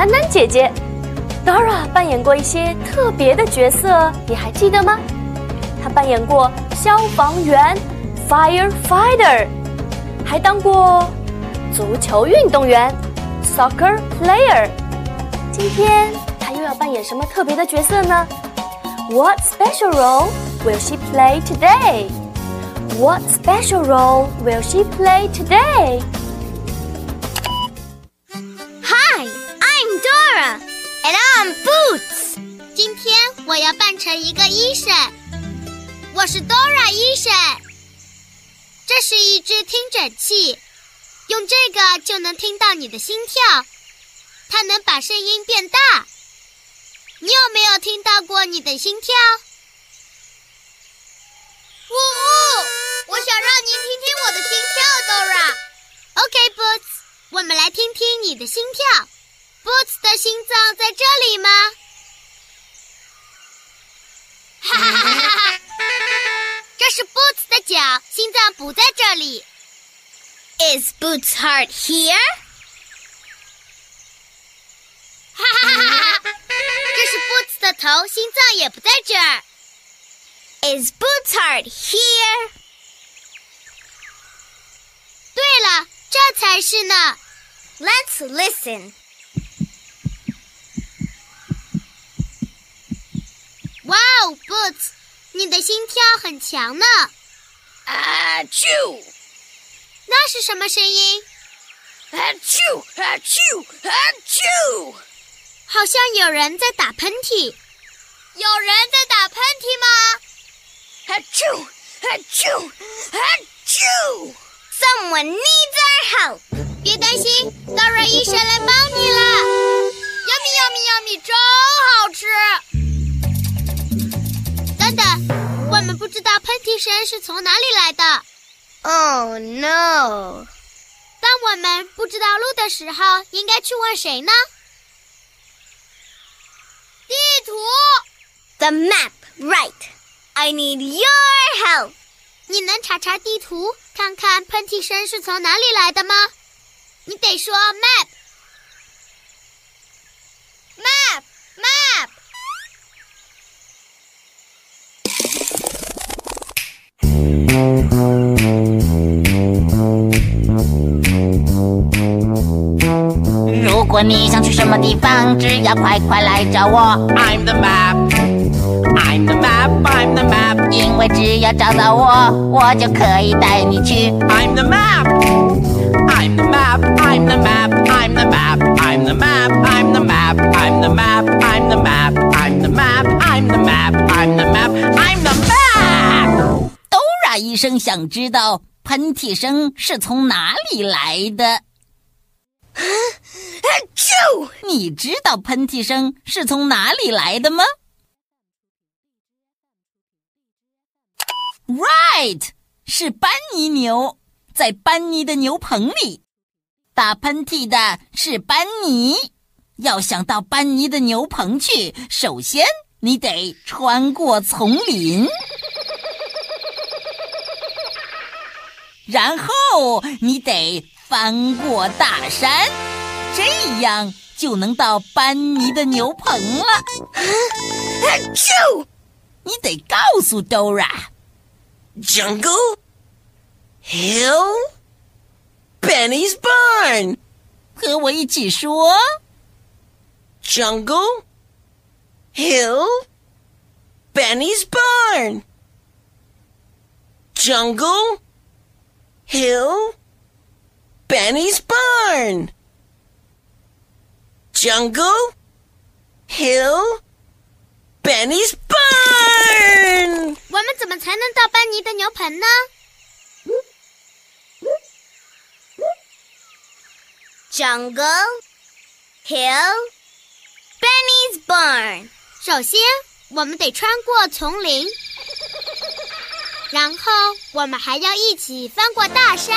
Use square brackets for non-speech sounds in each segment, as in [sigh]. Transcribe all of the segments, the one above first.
我是囡囡姐姐，Dora 扮演过一些特别的角色，你还记得吗？她扮演过消防员 （firefighter），还当过足球运动员 （soccer player）。今天她又要扮演什么特别的角色呢？What special role will she play today? What special role will she play today? 我要扮成一个医生，我是 Dora 医生。这是一只听诊器，用这个就能听到你的心跳，它能把声音变大。你有没有听到过你的心跳？呜呜！我想让您听听我的心跳，Dora。OK，Boots，我们来听听你的心跳。Boots 的心脏在这里吗？哈[laughs] 哈哈哈哈！这是 Boots 的脚，心脏不在这里。Is Boots' heart here？哈哈哈哈哈！这是 Boots [laughs] 的头，心脏也不在这儿。Is Boots' heart here？对了，这才是呢。Let's listen. ，Boots，你的心跳很强呢！啊啾！那是什么声音？啊啾啊啾啊啾！好像有人在打喷嚏。有人在打喷嚏吗？啊啾啊啾啊啾！Someone needs our help。别担心，Dora 医生来帮你了。Yummy，Yummy，Yummy，真好吃！等等，我们不知道喷嚏声是从哪里来的。Oh no！当我们不知道路的时候，应该去问谁呢？地图。The map, right? I need your help. 你能查查地图，看看喷嚏声是从哪里来的吗？你得说 map。map, map。果你想去什么地方，只要快快来找我。I'm the map, I'm the map, I'm the map。因为只要找到我，我就可以带你去。I'm the map, I'm the map, I'm the map, I'm the map, I'm the map, I'm the map, I'm the map, I'm the map, I'm the map, I'm the map, I'm the map, I'm the map。Dora 医生想知道喷嚏声是从哪里来的。啾！你知道喷嚏声是从哪里来的吗？Right，是班尼牛，在班尼的牛棚里，打喷嚏的是班尼。要想到班尼的牛棚去，首先你得穿过丛林，然后你得翻过大山。这样就能到班尼的牛棚了。啾！你得告诉 Dora。Jungle, hill, Benny's barn。和我一起说。Jungle, hill, Benny's barn。jungle, hill, Benny's barn. Jungle, hill, Benny's barn. 我们怎么才能到班尼的牛棚呢？Jungle, hill, Benny's barn. 首先，我们得穿过丛林，然后我们还要一起翻过大山，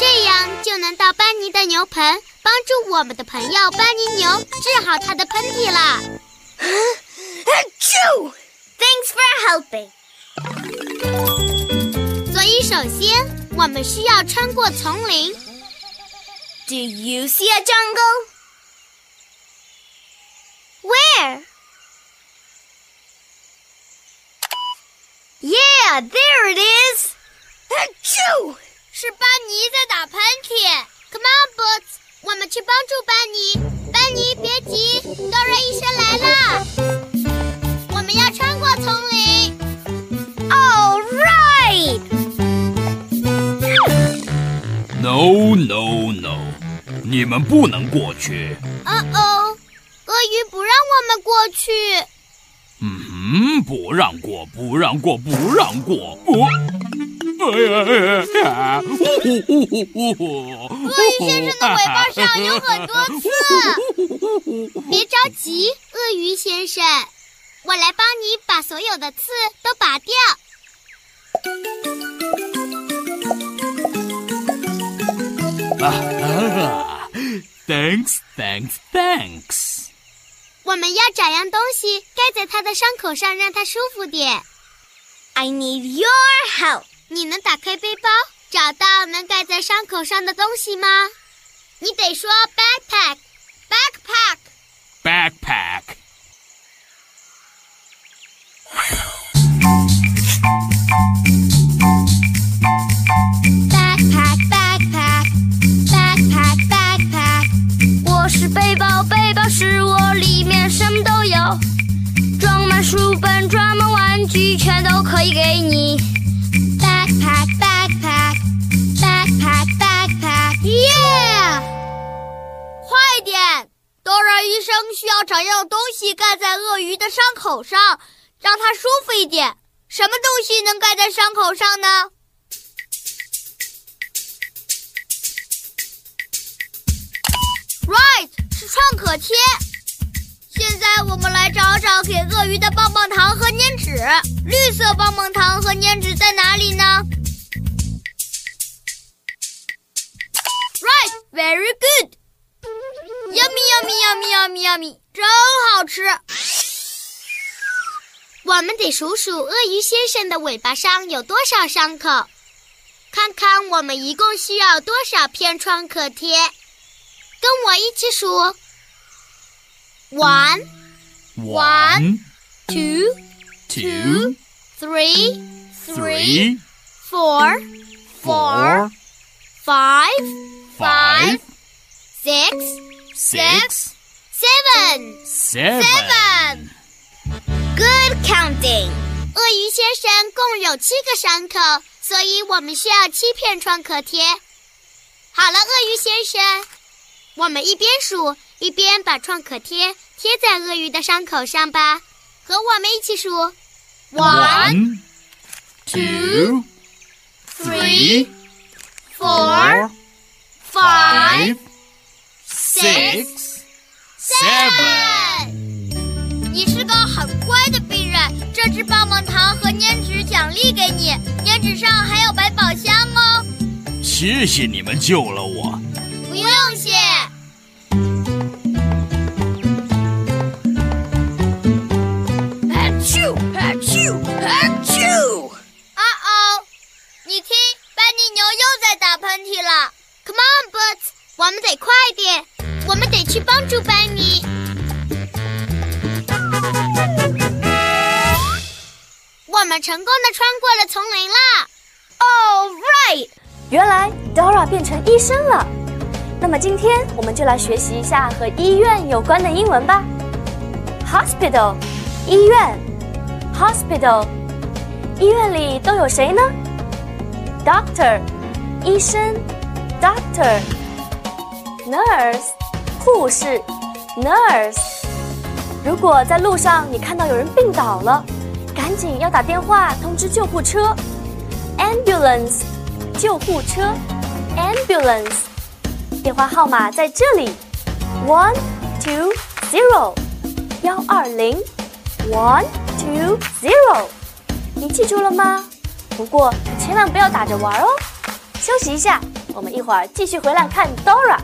这样就能到班尼的牛棚，帮助我们的朋友班尼牛治好他的喷嚏啦。Achoo! Thanks for helping. 所以，首先我们需要穿过丛林。Do you see a jungle? Where? Yeah, there it is. Achoo! 是班尼在打喷嚏。Come on, Boots，我们去帮助班尼。班尼，别急，Dora 医生来了！我们要穿过丛林。All right. No no no，你们不能过去。哦哦，鳄鱼不让我们过去。嗯，不让过，不让过，不让过。哦，哎呀哎呀！鳄鱼先生的尾巴上有很多刺。别着急，鳄鱼先生，我来帮你把所有的刺都拔掉。啊啊！Thanks thanks thanks。我们要找样东西盖在他的伤口上，让他舒服点。I need your help. 你能打开背包，找到能盖在伤口上的东西吗？你得说 backpack，backpack。Backpack。backpack backpack backpack backpack。我是背包，背包是我，里面什么都有，装满书本，装满玩具，全都可以给你。Backpack backpack backpack backpack。Yeah！快点，Dora 医生需要找样东西盖在鳄鱼的伤口上，让它舒服一点。什么东西能盖在伤口上呢？Right，是创可贴。现在我们来找找给鳄鱼的棒棒糖和粘纸。绿色棒棒糖和粘纸在哪里呢？Right，very good。Yummy yummy yummy yummy yummy，真好吃。我们得数数鳄鱼先生的尾巴上有多少伤口，看看我们一共需要多少片创可贴。跟我一起数：one, One, two, two, three, three, four, four, five, five, six, six, seven, seven. Good counting. 鳄鱼先生共有七个伤口，所以我们需要七片创可贴。好了，鳄鱼先生，我们一边数一边把创可贴贴在鳄鱼的伤口上吧。和我们一起数：one, two, three, four, five, five, six, seven. 你是个很乖的病人，这支棒棒糖和粘纸奖励给你，粘纸上还有百宝箱哦。谢谢你们救了我。点，我们得去帮助班尼。我们成功的穿过了丛林啦！All right. 原来 Dora 变成医生了。那么今天我们就来学习一下和医院有关的英文吧。Hospital，医院。Hospital，医院里都有谁呢 doctor，医生，doctor。nurse，护士，nurse。如果在路上你看到有人病倒了，赶紧要打电话通知救护车，ambulance，救护车，ambulance。电话号码在这里，one two zero，幺二零，one two zero。你记住了吗？不过千万不要打着玩哦。休息一下，我们一会儿继续回来看 Dora。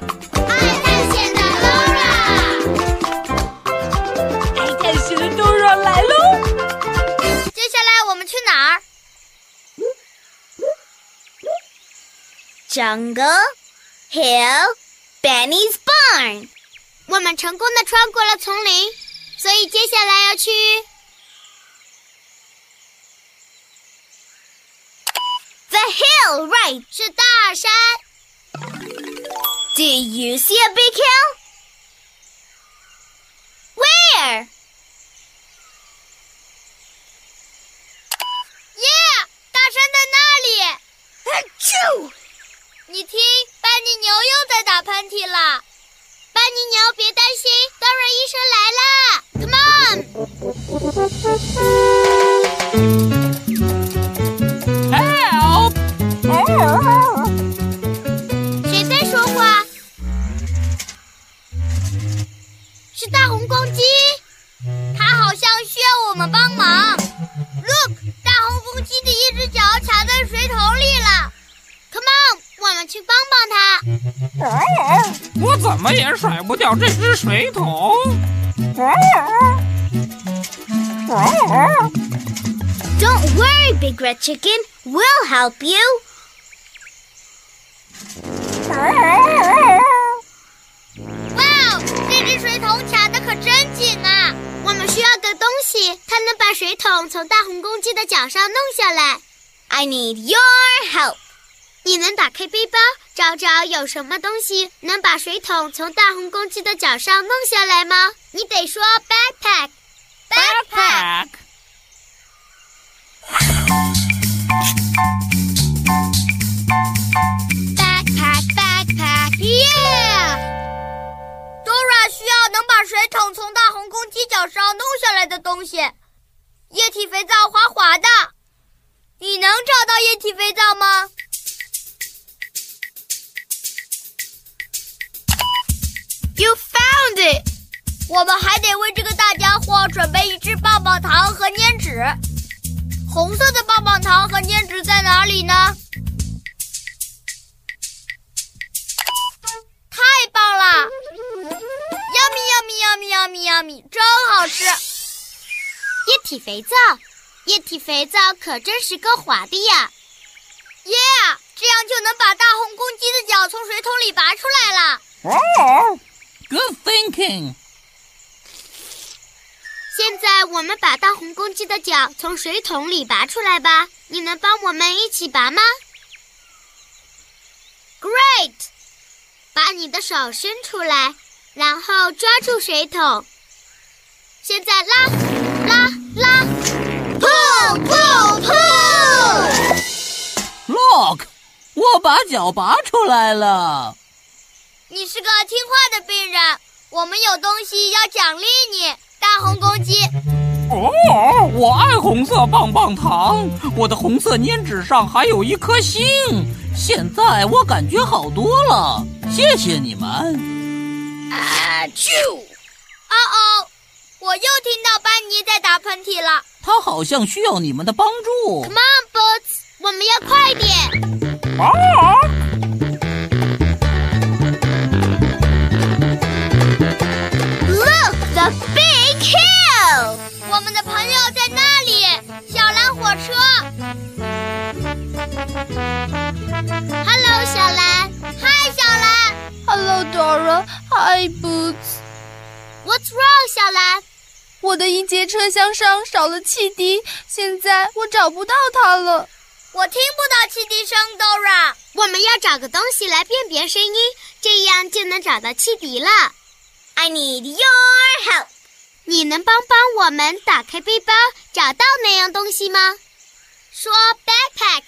？Jungle, hill, Benny's barn。我们成功的穿过了丛林，所以接下来要去 The hill, right？是大山。 Do you see a big hill? Where? 耶，大山在那里。啾！ 你听，班尼牛又在打喷嚏了。班尼牛，别担心，Dora 医生来了。Come on. 甩不掉这只水桶。 Don't worry, Big Red Chicken. We'll help you. 哇哦，这只水桶卡的可真紧啊！我们需要个东西，它能把水桶从大红公鸡的脚上弄下来。 I need your help. 你能打开背包，找找有什么东西能把水桶从大红公鸡的脚上弄下来吗？你得说 backpack。backpack。Back。backpack backpack yeah。Dora 需要能把水桶从大红公鸡脚上弄下来的东西。液体肥皂滑滑的，你能找到液体肥皂吗 found it。我们还得为这个大家伙准备一支棒棒糖和粘纸。红色的棒棒糖和粘纸在哪里呢？太棒了！Yummy yummy yummy yummy yummy，真好吃！液体肥皂，液体肥皂可真是够滑的呀！Yeah，这样就能把大红公鸡的脚从水桶里拔出来了。Good thinking。现在我们把大红公鸡的脚从水桶里拔出来吧。你能帮我们一起拔吗？Great！把你的手伸出来，然后抓住水桶。现在拉拉拉，pull pull pull！Look，我把脚拔出来了。你是个听话的病人，我们有东西要奖励你，大红公鸡。哦，我爱红色棒棒糖，我的红色粘纸上还有一颗星。现在我感觉好多了，谢谢你们。啊啾！哦哦，我又听到班尼在打喷嚏了。他好像需要你们的帮助。Come on, Boots，我们要快点。啊！The big hill. 我们的朋友在那里，小蓝火车。Hello，小蓝。Hi，小蓝。Hello, Dora. Hi, Boots. What's wrong，小蓝？我的一节车厢上少了汽笛，现在我找不到它了。我听不到汽笛声，Dora。我们要找个东西来辨别声音，这样就能找到汽笛了。i need your help 你能帮帮我们打开背包找到那样东西吗说 backpack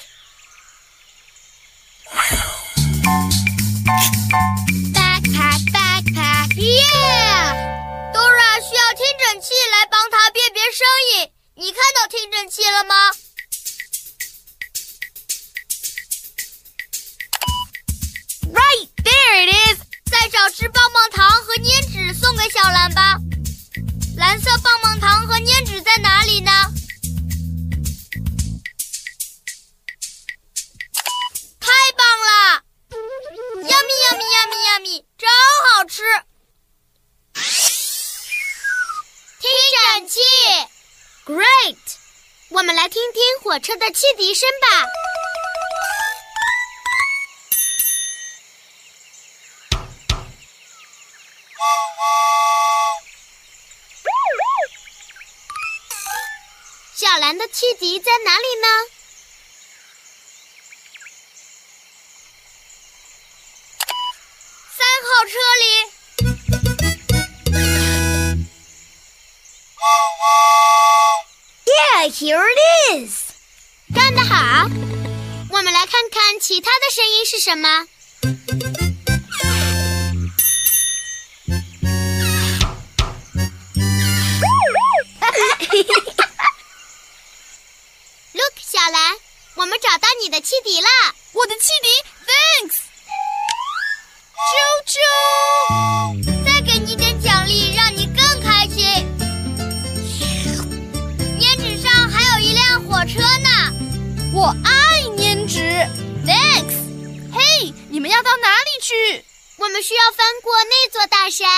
backpack backpack yeah dora 需要听诊器来帮他辨别声音你看到听诊器了吗的汽笛声吧。小兰的汽笛在哪里呢？三号车里。Yeah, here it is。好！我们来看看其他的声音是什么。[laughs] Look，小兰，我们找到你的汽笛了。我的汽笛，Thanks。啾啾，再给你点奖励，让你更开心。粘纸上还有一辆火车呢。我爱粘纸。Thanks。嘿，你们要到哪里去？我们需要翻过那座大山。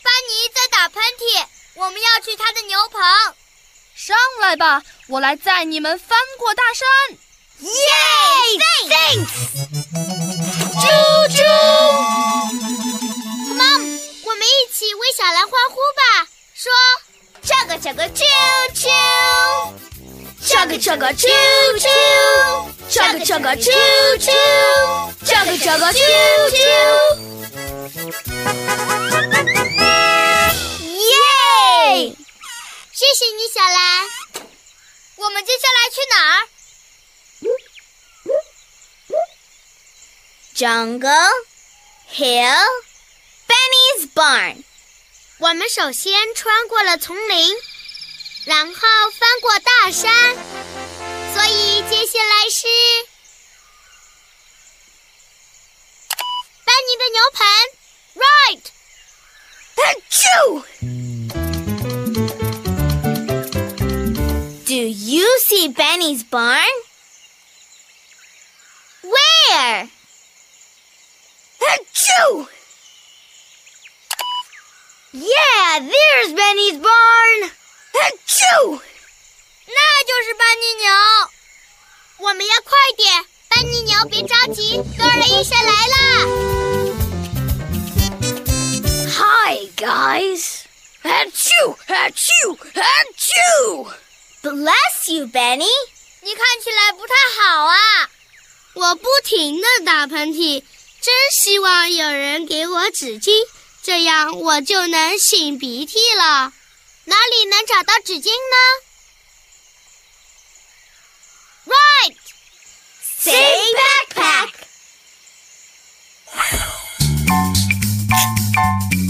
班尼在打喷嚏，我们要去他的牛棚。上来吧，我来载你们翻过大山。Yay！Thanks。啾啾，Come on，我们一起为小兰欢呼吧！说，这个这个啾啾，这个这个啾啾，这个这个啾啾，这个这个啾啾。耶！谢谢你，小兰。我们接下来去哪儿？Jungle Hill Benny's Barn。我们首先穿过了丛林，然后翻过大山，所以接下来是班尼的牛棚。Right。Do you see Benny's barn? Where? Achoo! Yeah, there's Benny's barn. Achoo! 那就是班尼牛。我们要快点，班尼牛别着急，多尔医生来啦！Hi guys. Achoo! Achoo! Achoo! Bless you, Benny. 你看起来不太好啊。我不停的打喷嚏，真希望有人给我纸巾，这样我就能擤鼻涕了。哪里能找到纸巾呢？Right. Say backpack.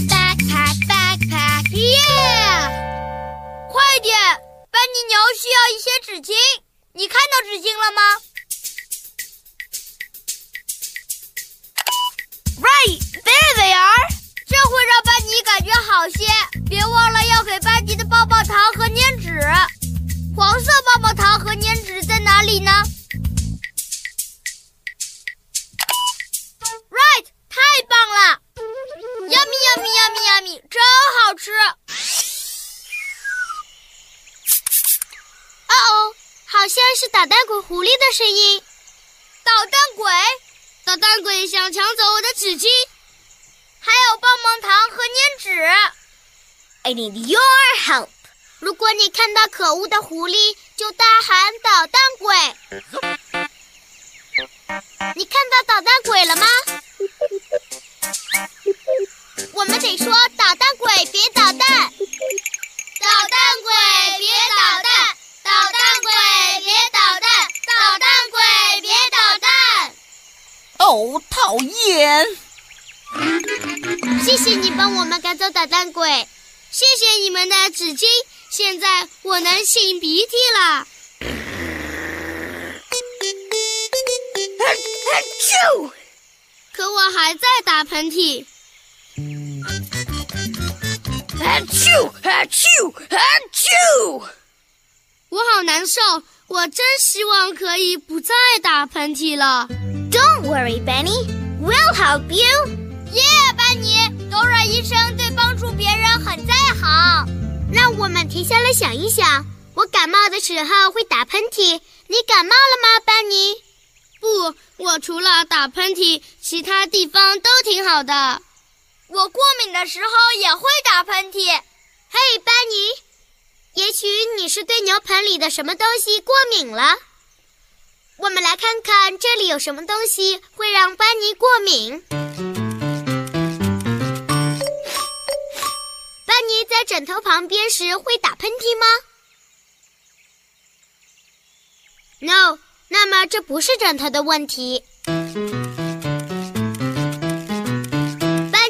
Backpack, backpack, yeah! 快点，班尼牛需要一些纸巾。你看到纸巾了吗？Right, there they are. 这会让班尼感 I need your help。如果你看到可恶的狐狸，就大喊“捣蛋鬼”。你看到捣蛋鬼了吗？我们得说“捣蛋鬼别捣蛋”。捣蛋鬼别捣蛋，捣蛋鬼别捣蛋，捣蛋鬼别捣蛋。哦，讨厌！谢谢你帮我们赶走捣蛋鬼，谢谢你们的纸巾，现在我能擤鼻涕了。啾！可我还在打喷嚏。啊啾！啊啾！啊啾！我好难受，我真希望可以不再打喷嚏了。Don't worry, Benny. We'll help you. Yeah，班尼，Dora 医生对帮助别人很在行。让我们停下来想一想，我感冒的时候会打喷嚏，你感冒了吗，班尼？不，我除了打喷嚏，其他地方都挺好的。我过敏的时候也会打喷嚏。嘿，班尼，也许你是对牛盆里的什么东西过敏了。我们来看看这里有什么东西会让班尼过敏。在枕头旁边时会打喷嚏吗？No，那么这不是枕头的问题。班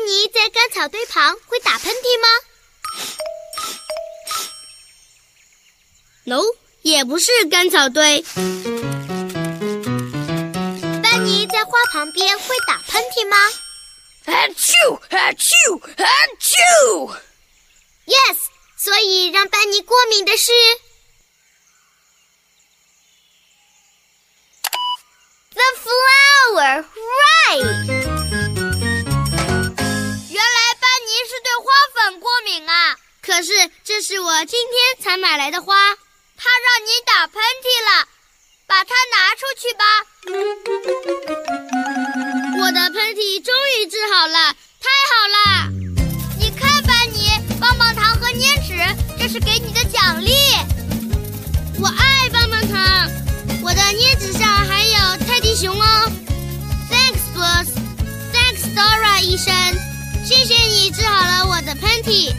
尼在干草堆旁会打喷嚏吗？No，也不是干草堆。班尼在花旁边会打喷嚏吗啊啾！啊啾！啊啾！？Yes，所以让班尼过敏的是 The flower, right? 原来班尼是对花粉过敏啊！可是这是我今天才买来的花，它让你打喷嚏了，把它拿出去吧。我的喷嚏终于治好了，太好了！奖励。我爱棒棒糖，我的镊子上还有泰迪熊哦。Thanks, boss. Thanks, Dora 医生。谢谢你治好了我的喷嚏。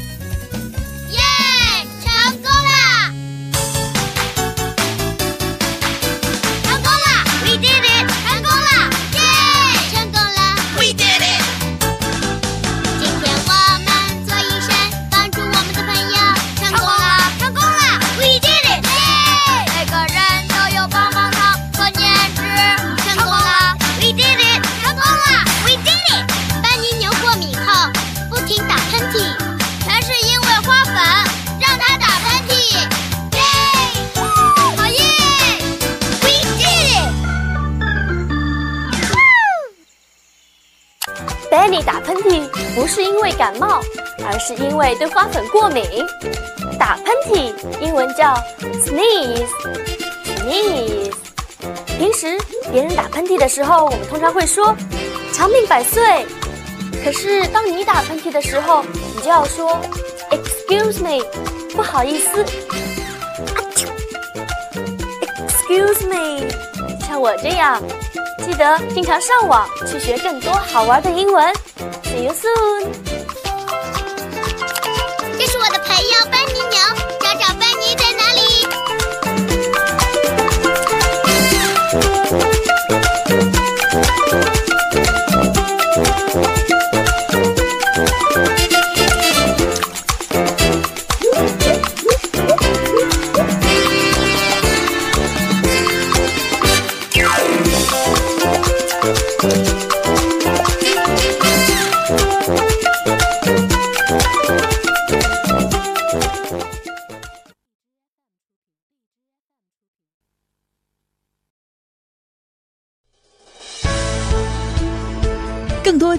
Benny 打喷嚏不是因为感冒，而是因为对花粉过敏。打喷嚏英文叫 sneeze，sneeze。平时别人打喷嚏的时候，我们通常会说“长命百岁”，可是当你打喷嚏的时候，你就要说 “excuse me”，不好意思。Excuse me，像我这样。记得经常上网去学更多好玩的英文。See you soon。